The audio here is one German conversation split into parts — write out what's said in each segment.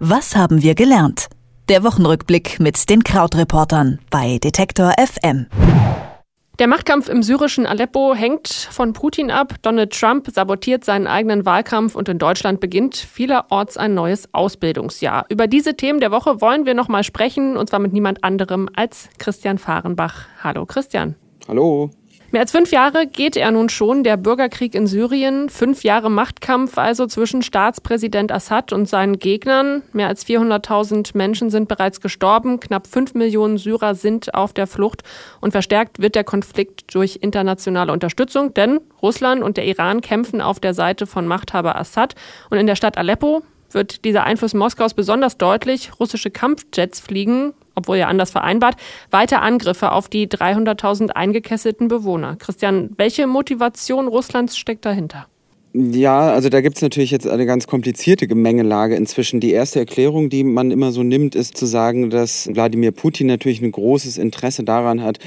Was haben wir gelernt? Der Wochenrückblick mit den Krautreportern bei Detektor FM. Der Machtkampf im syrischen Aleppo hängt von Putin ab. Donald Trump sabotiert seinen eigenen Wahlkampf und in Deutschland beginnt vielerorts ein neues Ausbildungsjahr. Über diese Themen der Woche wollen wir noch mal sprechen und zwar mit niemand anderem als Christian Fahrenbach. Hallo Christian. Hallo. Mehr als fünf Jahre geht er nun schon, der Bürgerkrieg in Syrien. Fünf Jahre Machtkampf also zwischen Staatspräsident Assad und seinen Gegnern. Mehr als 400.000 Menschen sind bereits gestorben. Knapp fünf Millionen Syrer sind auf der Flucht. Und verstärkt wird der Konflikt durch internationale Unterstützung, denn Russland und der Iran kämpfen auf der Seite von Machthaber Assad. Und in der Stadt Aleppo wird dieser Einfluss Moskaus besonders deutlich. Russische Kampfjets fliegen obwohl ja anders vereinbart, weiter Angriffe auf die 300.000 eingekesselten Bewohner. Christian, welche Motivation Russlands steckt dahinter? Ja, also da gibt es natürlich jetzt eine ganz komplizierte Gemengelage inzwischen. Die erste Erklärung, die man immer so nimmt, ist zu sagen, dass Wladimir Putin natürlich ein großes Interesse daran hat,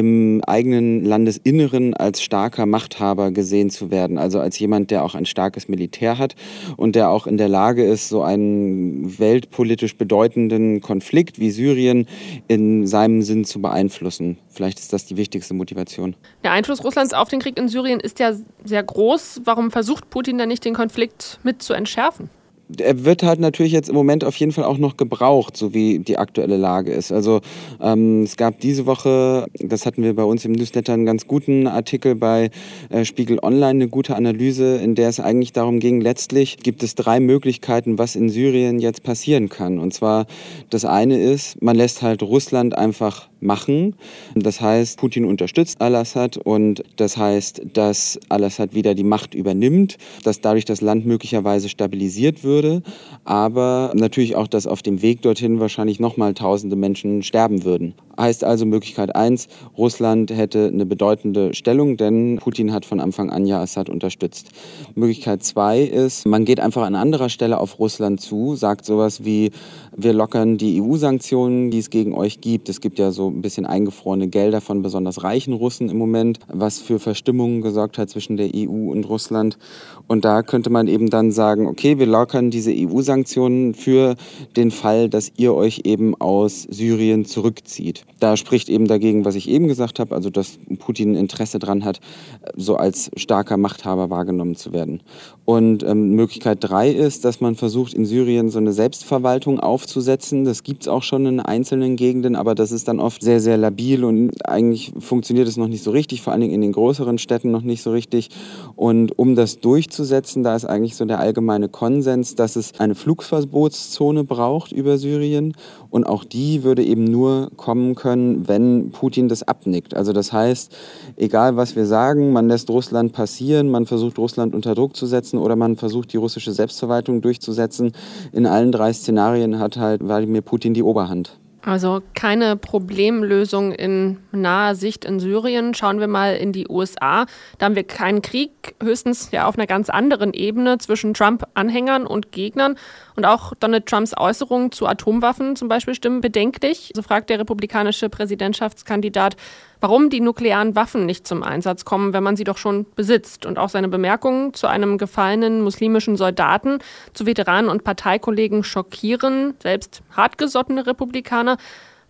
im eigenen Landesinneren als starker Machthaber gesehen zu werden. Also als jemand, der auch ein starkes Militär hat und der auch in der Lage ist, so einen weltpolitisch bedeutenden Konflikt wie Syrien in seinem Sinn zu beeinflussen. Vielleicht ist das die wichtigste Motivation. Der Einfluss Russlands auf den Krieg in Syrien ist ja sehr groß. Warum versucht Putin dann nicht, den Konflikt mit zu entschärfen? Er wird halt natürlich jetzt im Moment auf jeden Fall auch noch gebraucht, so wie die aktuelle Lage ist. Also ähm, es gab diese Woche, das hatten wir bei uns im Newsletter, einen ganz guten Artikel bei äh, Spiegel Online, eine gute Analyse, in der es eigentlich darum ging, letztlich gibt es drei Möglichkeiten, was in Syrien jetzt passieren kann. Und zwar das eine ist, man lässt halt Russland einfach machen. Das heißt, Putin unterstützt Al-Assad und das heißt, dass Al-Assad wieder die Macht übernimmt, dass dadurch das Land möglicherweise stabilisiert würde, aber natürlich auch, dass auf dem Weg dorthin wahrscheinlich nochmal tausende Menschen sterben würden. Heißt also Möglichkeit 1, Russland hätte eine bedeutende Stellung, denn Putin hat von Anfang an ja Assad unterstützt. Möglichkeit 2 ist, man geht einfach an anderer Stelle auf Russland zu, sagt sowas wie, wir lockern die EU-Sanktionen, die es gegen euch gibt. Es gibt ja so ein bisschen eingefrorene Gelder von besonders reichen Russen im Moment, was für Verstimmungen gesorgt hat zwischen der EU und Russland. Und da könnte man eben dann sagen, okay, wir lockern diese EU-Sanktionen für den Fall, dass ihr euch eben aus Syrien zurückzieht. Da spricht eben dagegen, was ich eben gesagt habe, also dass Putin Interesse daran hat, so als starker Machthaber wahrgenommen zu werden. Und ähm, Möglichkeit drei ist, dass man versucht, in Syrien so eine Selbstverwaltung aufzusetzen. Das gibt es auch schon in einzelnen Gegenden, aber das ist dann oft sehr, sehr labil und eigentlich funktioniert es noch nicht so richtig, vor allen Dingen in den größeren Städten noch nicht so richtig. Und um das durchzusetzen, da ist eigentlich so der allgemeine Konsens, dass es eine Flugverbotszone braucht über Syrien und auch die würde eben nur kommen können, wenn Putin das abnickt. Also das heißt, egal was wir sagen, man lässt Russland passieren, man versucht Russland unter Druck zu setzen oder man versucht die russische Selbstverwaltung durchzusetzen. In allen drei Szenarien hat halt Wladimir Putin die Oberhand. Also keine Problemlösung in naher Sicht in Syrien. Schauen wir mal in die USA. Da haben wir keinen Krieg, höchstens ja auf einer ganz anderen Ebene zwischen Trump-Anhängern und Gegnern. Und auch Donald Trumps Äußerungen zu Atomwaffen zum Beispiel stimmen bedenklich. So fragt der republikanische Präsidentschaftskandidat, warum die nuklearen Waffen nicht zum Einsatz kommen, wenn man sie doch schon besitzt. Und auch seine Bemerkungen zu einem gefallenen muslimischen Soldaten, zu Veteranen und Parteikollegen schockieren, selbst hartgesottene Republikaner.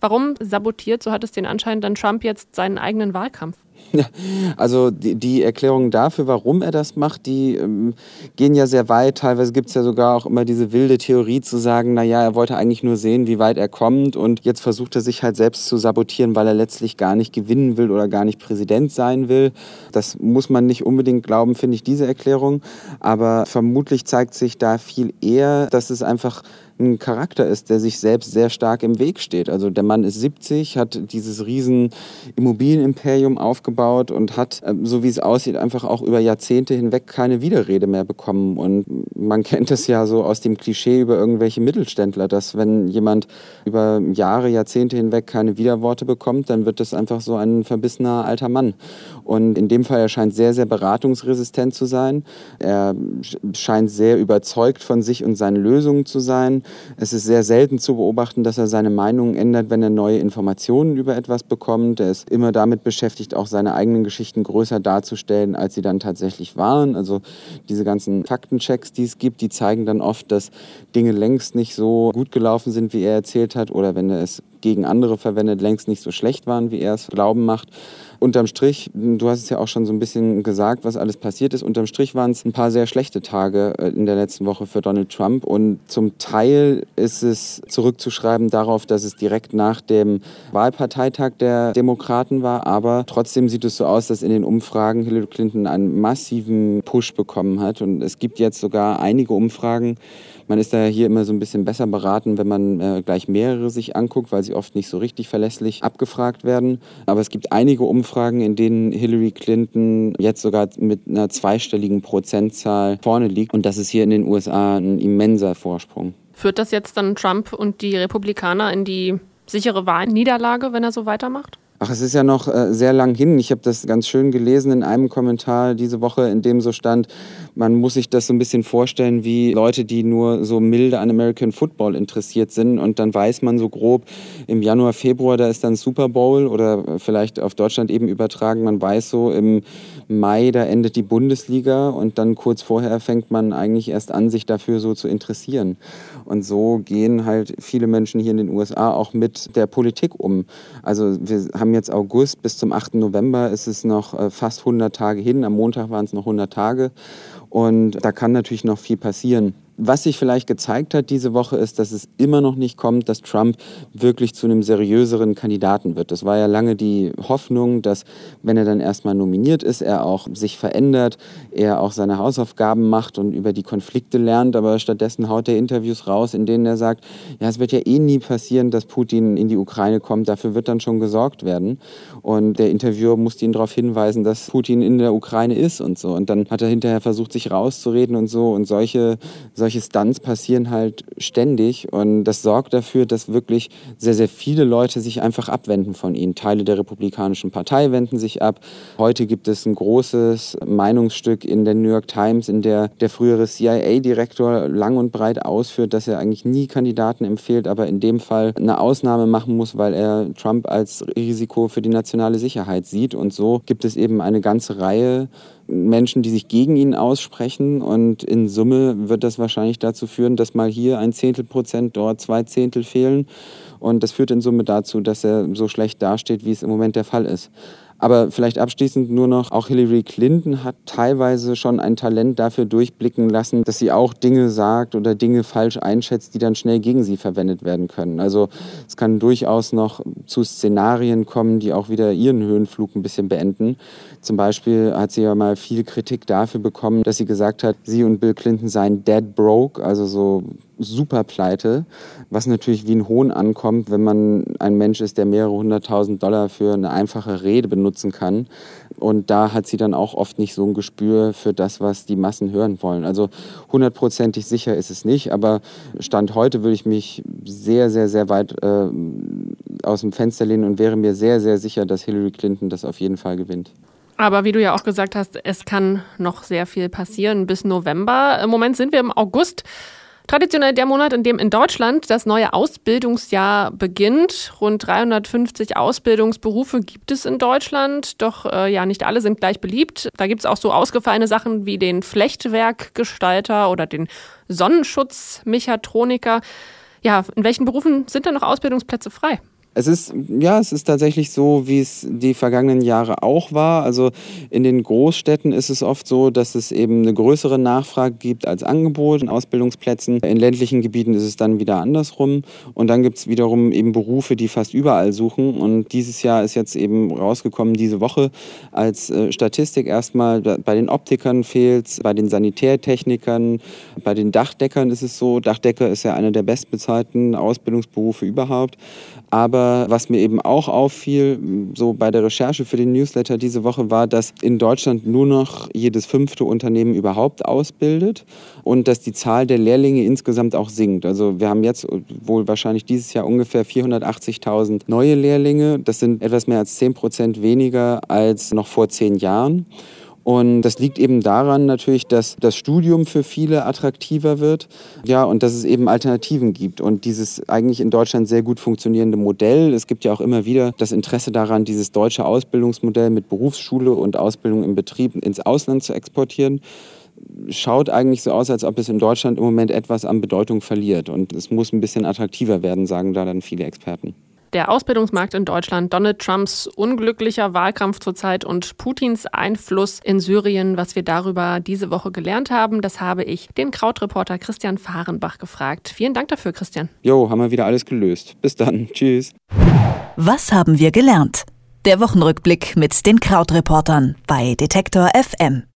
Warum sabotiert, so hat es den Anschein, dann Trump jetzt seinen eigenen Wahlkampf? Also die, die Erklärungen dafür, warum er das macht, die ähm, gehen ja sehr weit. Teilweise gibt es ja sogar auch immer diese wilde Theorie zu sagen, naja, er wollte eigentlich nur sehen, wie weit er kommt und jetzt versucht er sich halt selbst zu sabotieren, weil er letztlich gar nicht gewinnen will oder gar nicht Präsident sein will. Das muss man nicht unbedingt glauben, finde ich, diese Erklärung. Aber vermutlich zeigt sich da viel eher, dass es einfach ein Charakter ist, der sich selbst sehr stark im Weg steht. Also der Mann ist 70, hat dieses riesen Immobilienimperium aufgebaut und hat, ähm, so wie es aussieht, einfach auch über Jahrzehnte hinweg keine Widerrede mehr bekommen. Und man kennt es ja so aus dem Klischee über irgendwelche Mittelständler, dass wenn jemand über Jahre, Jahrzehnte hinweg keine Widerworte bekommt, dann wird das einfach so ein verbissener alter Mann. Und in dem Fall, er scheint sehr, sehr beratungsresistent zu sein. Er scheint sehr überzeugt von sich und seinen Lösungen zu sein. Es ist sehr selten zu beobachten, dass er seine Meinung ändert, wenn er neue Informationen über etwas bekommt. Er ist immer damit beschäftigt, auch seine seine eigenen Geschichten größer darzustellen, als sie dann tatsächlich waren. Also diese ganzen Faktenchecks, die es gibt, die zeigen dann oft, dass Dinge längst nicht so gut gelaufen sind, wie er erzählt hat, oder wenn er es gegen andere verwendet, längst nicht so schlecht waren, wie er es glauben macht. Unterm Strich, du hast es ja auch schon so ein bisschen gesagt, was alles passiert ist. Unterm Strich waren es ein paar sehr schlechte Tage äh, in der letzten Woche für Donald Trump. Und zum Teil ist es zurückzuschreiben darauf, dass es direkt nach dem Wahlparteitag der Demokraten war. Aber trotzdem sieht es so aus, dass in den Umfragen Hillary Clinton einen massiven Push bekommen hat. Und es gibt jetzt sogar einige Umfragen, man ist da hier immer so ein bisschen besser beraten, wenn man äh, gleich mehrere sich anguckt, weil sie oft nicht so richtig verlässlich abgefragt werden. Aber es gibt einige Umfragen, in denen Hillary Clinton jetzt sogar mit einer zweistelligen Prozentzahl vorne liegt. Und das ist hier in den USA ein immenser Vorsprung. Führt das jetzt dann Trump und die Republikaner in die sichere Wahlniederlage, wenn er so weitermacht? Ach, es ist ja noch äh, sehr lang hin. Ich habe das ganz schön gelesen in einem Kommentar diese Woche, in dem so stand, man muss sich das so ein bisschen vorstellen wie Leute, die nur so milde an American Football interessiert sind. Und dann weiß man so grob, im Januar, Februar, da ist dann Super Bowl oder vielleicht auf Deutschland eben übertragen. Man weiß so, im Mai, da endet die Bundesliga und dann kurz vorher fängt man eigentlich erst an, sich dafür so zu interessieren. Und so gehen halt viele Menschen hier in den USA auch mit der Politik um. Also wir haben jetzt August bis zum 8. November ist es noch äh, fast 100 Tage hin. Am Montag waren es noch 100 Tage. Und da kann natürlich noch viel passieren. Was sich vielleicht gezeigt hat diese Woche ist, dass es immer noch nicht kommt, dass Trump wirklich zu einem seriöseren Kandidaten wird. Das war ja lange die Hoffnung, dass wenn er dann erstmal nominiert ist, er auch sich verändert, er auch seine Hausaufgaben macht und über die Konflikte lernt. Aber stattdessen haut er Interviews raus, in denen er sagt, ja, es wird ja eh nie passieren, dass Putin in die Ukraine kommt. Dafür wird dann schon gesorgt werden. Und der Interviewer musste ihn darauf hinweisen, dass Putin in der Ukraine ist und so. Und dann hat er hinterher versucht, sich rauszureden und so. Und solche, solche solche Stunts passieren halt ständig und das sorgt dafür, dass wirklich sehr, sehr viele Leute sich einfach abwenden von ihnen. Teile der Republikanischen Partei wenden sich ab. Heute gibt es ein großes Meinungsstück in der New York Times, in der der frühere CIA-Direktor lang und breit ausführt, dass er eigentlich nie Kandidaten empfiehlt, aber in dem Fall eine Ausnahme machen muss, weil er Trump als Risiko für die nationale Sicherheit sieht. Und so gibt es eben eine ganze Reihe Menschen, die sich gegen ihn aussprechen. Und in Summe wird das wahrscheinlich dazu führen, dass mal hier ein Zehntel Prozent, dort zwei Zehntel fehlen. Und das führt in Summe dazu, dass er so schlecht dasteht, wie es im Moment der Fall ist. Aber vielleicht abschließend nur noch, auch Hillary Clinton hat teilweise schon ein Talent dafür durchblicken lassen, dass sie auch Dinge sagt oder Dinge falsch einschätzt, die dann schnell gegen sie verwendet werden können. Also es kann durchaus noch zu Szenarien kommen, die auch wieder ihren Höhenflug ein bisschen beenden. Zum Beispiel hat sie ja mal viel Kritik dafür bekommen, dass sie gesagt hat, sie und Bill Clinton seien dead broke, also so super pleite, was natürlich wie ein Hohn ankommt, wenn man ein Mensch ist, der mehrere hunderttausend Dollar für eine einfache Rede benutzen kann. Und da hat sie dann auch oft nicht so ein Gespür für das, was die Massen hören wollen. Also hundertprozentig sicher ist es nicht, aber Stand heute würde ich mich sehr, sehr, sehr weit äh, aus dem Fenster lehnen und wäre mir sehr, sehr sicher, dass Hillary Clinton das auf jeden Fall gewinnt. Aber wie du ja auch gesagt hast, es kann noch sehr viel passieren bis November. Im Moment sind wir im August. Traditionell der Monat, in dem in Deutschland das neue Ausbildungsjahr beginnt. Rund 350 Ausbildungsberufe gibt es in Deutschland, doch äh, ja, nicht alle sind gleich beliebt. Da gibt es auch so ausgefallene Sachen wie den Flechtwerkgestalter oder den Sonnenschutzmechatroniker. Ja, in welchen Berufen sind da noch Ausbildungsplätze frei? Es ist, ja, es ist tatsächlich so, wie es die vergangenen Jahre auch war. Also in den Großstädten ist es oft so, dass es eben eine größere Nachfrage gibt als Angebot in Ausbildungsplätzen. In ländlichen Gebieten ist es dann wieder andersrum. Und dann gibt es wiederum eben Berufe, die fast überall suchen. Und dieses Jahr ist jetzt eben rausgekommen, diese Woche als äh, Statistik erstmal, bei den Optikern fehlt es, bei den Sanitärtechnikern, bei den Dachdeckern ist es so. Dachdecker ist ja einer der bestbezahlten Ausbildungsberufe überhaupt. Aber was mir eben auch auffiel, so bei der Recherche für den Newsletter diese Woche, war, dass in Deutschland nur noch jedes fünfte Unternehmen überhaupt ausbildet und dass die Zahl der Lehrlinge insgesamt auch sinkt. Also wir haben jetzt wohl wahrscheinlich dieses Jahr ungefähr 480.000 neue Lehrlinge. Das sind etwas mehr als 10 Prozent weniger als noch vor zehn Jahren. Und das liegt eben daran natürlich, dass das Studium für viele attraktiver wird. Ja, und dass es eben Alternativen gibt. Und dieses eigentlich in Deutschland sehr gut funktionierende Modell, es gibt ja auch immer wieder das Interesse daran, dieses deutsche Ausbildungsmodell mit Berufsschule und Ausbildung im Betrieb ins Ausland zu exportieren schaut eigentlich so aus, als ob es in Deutschland im Moment etwas an Bedeutung verliert. Und es muss ein bisschen attraktiver werden, sagen da dann viele Experten der Ausbildungsmarkt in Deutschland, Donald Trumps unglücklicher Wahlkampf zurzeit und Putins Einfluss in Syrien. Was wir darüber diese Woche gelernt haben, das habe ich den Krautreporter Christian Fahrenbach gefragt. Vielen Dank dafür, Christian. Jo, haben wir wieder alles gelöst. Bis dann. Tschüss. Was haben wir gelernt? Der Wochenrückblick mit den Krautreportern bei Detektor FM.